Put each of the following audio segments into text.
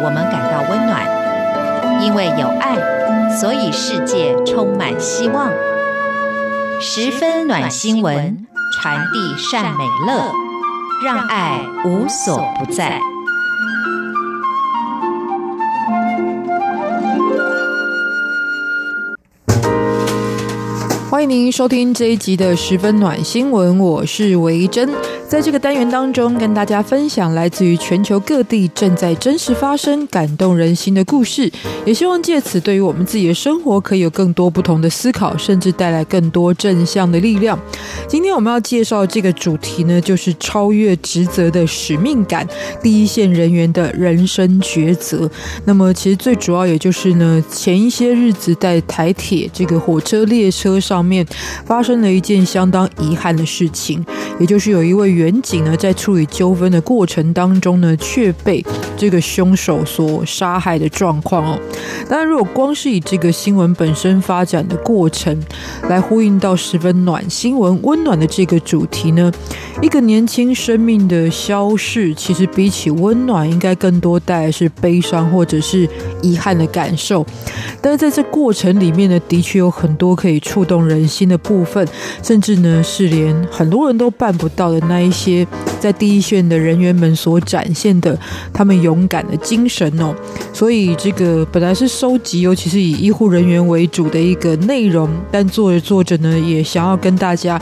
我们感到温暖，因为有爱，所以世界充满希望。十分暖心文，传递善美乐，让爱无所不在。欢迎您收听这一集的十分暖新闻，我是维珍。在这个单元当中，跟大家分享来自于全球各地正在真实发生、感动人心的故事，也希望借此对于我们自己的生活可以有更多不同的思考，甚至带来更多正向的力量。今天我们要介绍这个主题呢，就是超越职责的使命感，第一线人员的人生抉择。那么，其实最主要也就是呢，前一些日子在台铁这个火车列车上面发生了一件相当遗憾的事情，也就是有一位。远景呢，在处理纠纷的过程当中呢，却被这个凶手所杀害的状况哦。当然，如果光是以这个新闻本身发展的过程来呼应到十分暖新闻、温暖的这个主题呢，一个年轻生命的消逝，其实比起温暖，应该更多带来是悲伤或者是遗憾的感受。但是在这过程里面呢，的确有很多可以触动人心的部分，甚至呢，是连很多人都办不到的那一。一些在第一线的人员们所展现的他们勇敢的精神哦，所以这个本来是收集，尤其是以医护人员为主的一个内容，但做着做着呢，也想要跟大家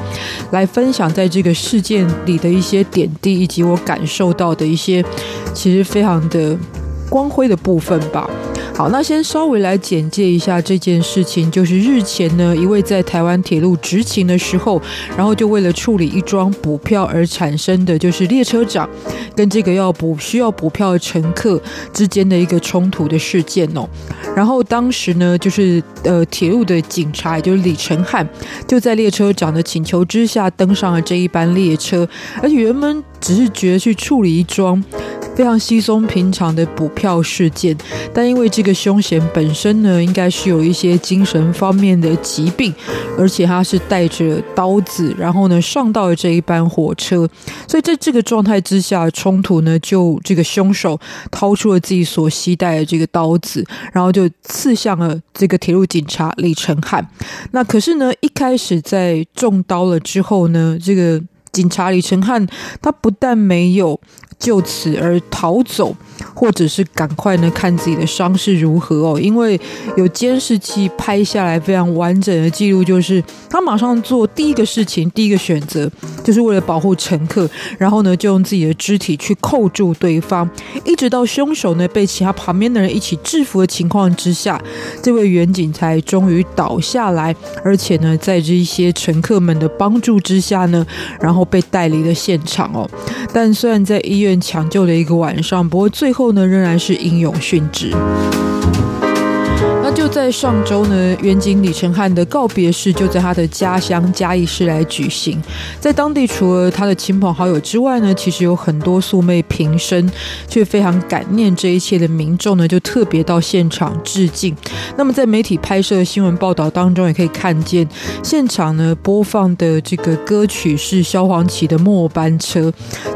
来分享在这个事件里的一些点滴，以及我感受到的一些其实非常的光辉的部分吧。好，那先稍微来简介一下这件事情。就是日前呢，一位在台湾铁路执勤的时候，然后就为了处理一桩补票而产生的，就是列车长跟这个要补需要补票的乘客之间的一个冲突的事件哦。然后当时呢，就是呃铁路的警察，也就是李承汉，就在列车长的请求之下登上了这一班列车，而且原本只是觉得去处理一桩。非常稀松平常的补票事件，但因为这个凶嫌本身呢，应该是有一些精神方面的疾病，而且他是带着刀子，然后呢上到了这一班火车，所以在这个状态之下，冲突呢就这个凶手掏出了自己所携带的这个刀子，然后就刺向了这个铁路警察李承翰。那可是呢，一开始在中刀了之后呢，这个警察李承翰他不但没有。就此而逃走，或者是赶快呢看自己的伤势如何哦，因为有监视器拍下来非常完整的记录，就是他马上做第一个事情，第一个选择就是为了保护乘客，然后呢就用自己的肢体去扣住对方，一直到凶手呢被其他旁边的人一起制服的情况之下，这位员警才终于倒下来，而且呢在这一些乘客们的帮助之下呢，然后被带离了现场哦。但虽然在医院。抢救了一个晚上，不过最后呢，仍然是英勇殉职。那就在上周呢，远景李承翰的告别式就在他的家乡嘉义市来举行。在当地，除了他的亲朋好友之外呢，其实有很多素昧平生却非常感念这一切的民众呢，就特别到现场致敬。那么，在媒体拍摄新闻报道当中，也可以看见现场呢播放的这个歌曲是萧煌奇的《末班车》。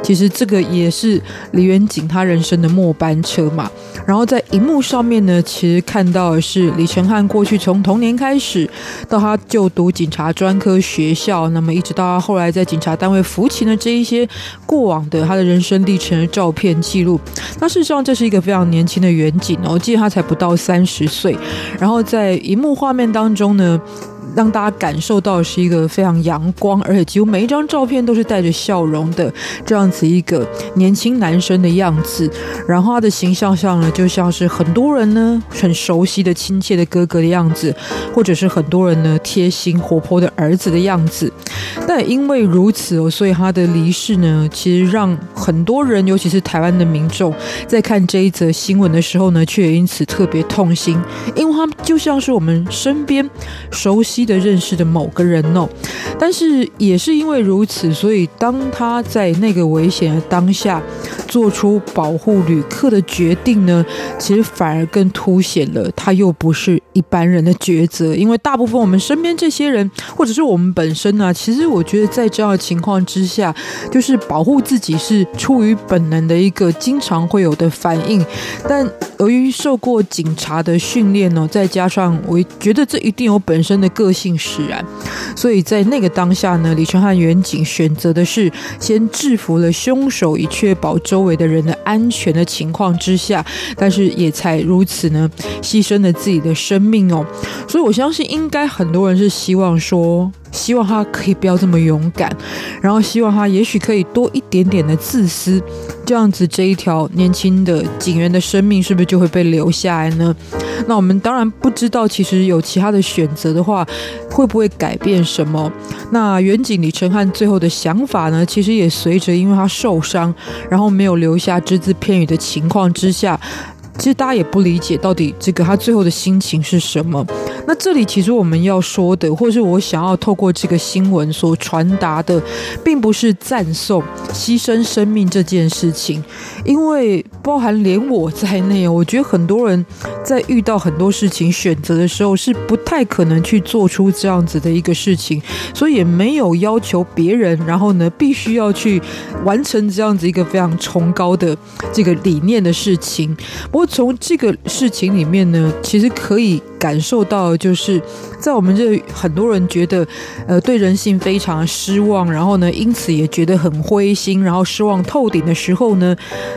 其实这个也是李远景他人生的末班车嘛。然后在荧幕上面呢，其实看到的是。李承翰过去从童年开始，到他就读警察专科学校，那么一直到后来在警察单位服勤的这一些过往的他的人生历程的照片记录。那事实上这是一个非常年轻的远景哦，我记得他才不到三十岁。然后在荧幕画面当中呢。让大家感受到是一个非常阳光，而且几乎每一张照片都是带着笑容的这样子一个年轻男生的样子。然后他的形象上呢，就像是很多人呢很熟悉的亲切的哥哥的样子，或者是很多人呢贴心活泼的儿子的样子。但也因为如此哦，所以他的离世呢，其实让很多人，尤其是台湾的民众，在看这一则新闻的时候呢，却也因此特别痛心，因为他就像是我们身边熟悉的认识的某个人哦。但是也是因为如此，所以当他在那个危险的当下，做出保护旅客的决定呢，其实反而更凸显了他又不是一般人的抉择。因为大部分我们身边这些人，或者是我们本身呢、啊，其实我觉得在这样的情况之下，就是保护自己是出于本能的一个经常会有的反应。但由于受过警察的训练呢，再加上我觉得这一定有本身的个性使然，所以在那个当下呢，李承翰员警选择的是先制服了凶手，以确保周周围的人的安全的情况之下，但是也才如此呢，牺牲了自己的生命哦。所以我相信，应该很多人是希望说。希望他可以不要这么勇敢，然后希望他也许可以多一点点的自私，这样子这一条年轻的警员的生命是不是就会被留下来呢？那我们当然不知道，其实有其他的选择的话，会不会改变什么？那远景李承翰最后的想法呢？其实也随着因为他受伤，然后没有留下只字片语的情况之下。其实大家也不理解到底这个他最后的心情是什么。那这里其实我们要说的，或是我想要透过这个新闻所传达的，并不是赞颂牺牲生命这件事情，因为包含连我在内，我觉得很多人在遇到很多事情选择的时候，是不太可能去做出这样子的一个事情，所以也没有要求别人，然后呢，必须要去完成这样子一个非常崇高的这个理念的事情。不过。从这个事情里面呢，其实可以感受到，就是在我们这很多人觉得，呃，对人性非常失望，然后呢，因此也觉得很灰心，然后失望透顶的时候呢，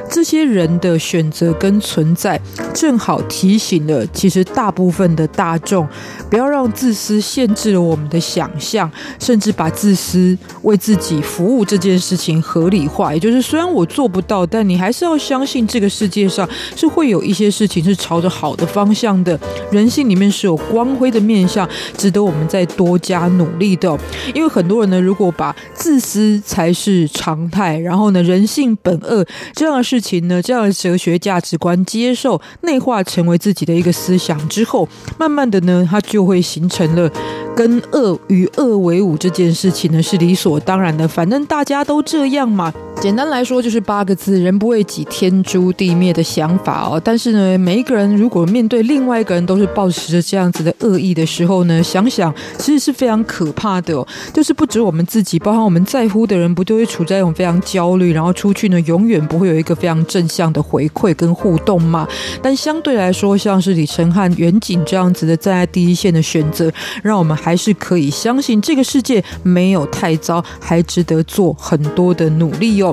这些人的选择跟存在，正好提醒了，其实大部分的大众，不要让自私限制了我们的想象，甚至把自私为自己服务这件事情合理化。也就是，虽然我做不到，但你还是要相信这个世界上是会有一些事情是朝着好的方向的，人性里面是有光辉的面向，值得我们再多加努力的。因为很多人呢，如果把自私才是常态，然后呢，人性本恶这样的事情呢，这样的哲学价值观接受内化成为自己的一个思想之后，慢慢的呢，它就会形成了跟恶与恶为伍这件事情呢，是理所当然的。反正大家都这样嘛。简单来说就是八个字：人不为己，天诛地灭的想法哦。但是呢，每一个人如果面对另外一个人都是抱持着这样子的恶意的时候呢，想想其实是非常可怕的哦。就是不止我们自己，包含我们在乎的人，不就会处在一种非常焦虑，然后出去呢，永远不会有一个非常正向的回馈跟互动嘛。但相对来说，像是李承翰远景这样子的站在第一线的选择，让我们还是可以相信这个世界没有太糟，还值得做很多的努力哦。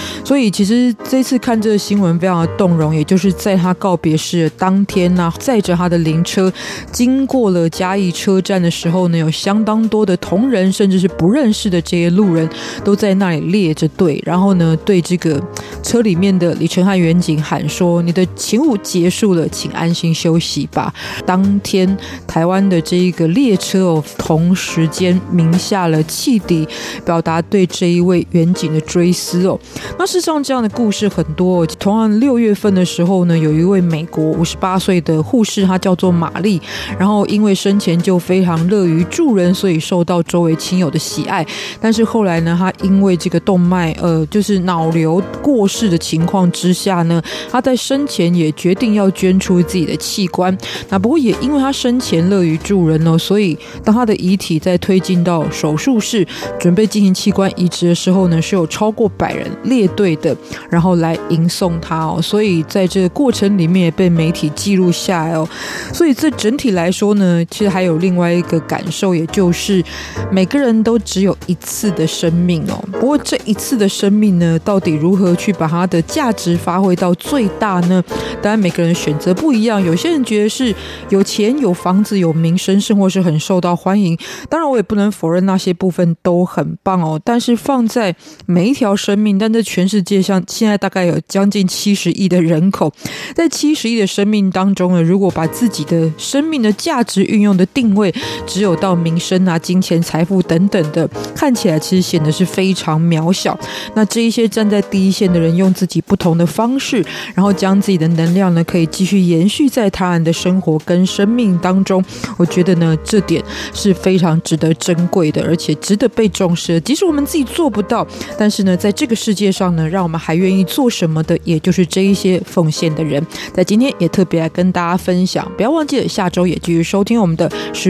所以，其实这次看这个新闻非常的动容，也就是在他告别式的当天呢，载着他的灵车经过了嘉义车站的时候呢，有相当多的同仁，甚至是不认识的这些路人，都在那里列着队，然后呢，对这个车里面的李承翰员警喊说：“你的勤务结束了，请安心休息吧。”当天台湾的这一个列车哦，同时间鸣下了汽笛，表达对这一位员警的追思哦。那事实上，这样的故事很多。同样，六月份的时候呢，有一位美国五十八岁的护士，她叫做玛丽。然后因为生前就非常乐于助人，所以受到周围亲友的喜爱。但是后来呢，她因为这个动脉呃，就是脑瘤过世的情况之下呢，她在生前也决定要捐出自己的器官。那不过也因为她生前乐于助人呢，所以当她的遗体在推进到手术室准备进行器官移植的时候呢，是有超过百人。列队对的，然后来迎送他哦，所以在这个过程里面也被媒体记录下来哦。所以这整体来说呢，其实还有另外一个感受，也就是每个人都只有一次的生命哦。不过这一次的生命呢，到底如何去把它的价值发挥到最大呢？当然每个人选择不一样，有些人觉得是有钱、有房子、有名声，生活是很受到欢迎。当然我也不能否认那些部分都很棒哦。但是放在每一条生命，但在全世界上，现在大概有将近七十亿的人口，在七十亿的生命当中呢，如果把自己的生命的价值运用的定位只有到名声啊、金钱、财富等等的，看起来其实显得是非常渺小。那这一些站在第一线的人，用自己不同的方式，然后将自己的能量呢，可以继续延续在他人的生活跟生命当中。我觉得呢，这点是非常值得珍贵的，而且值得被重视。即使我们自己做不到，但是呢，在这个世界上呢，让我们还愿意做什么的，也就是这一些奉献的人。在今天也特别来跟大家分享，不要忘记了下周也继续收听我们的十分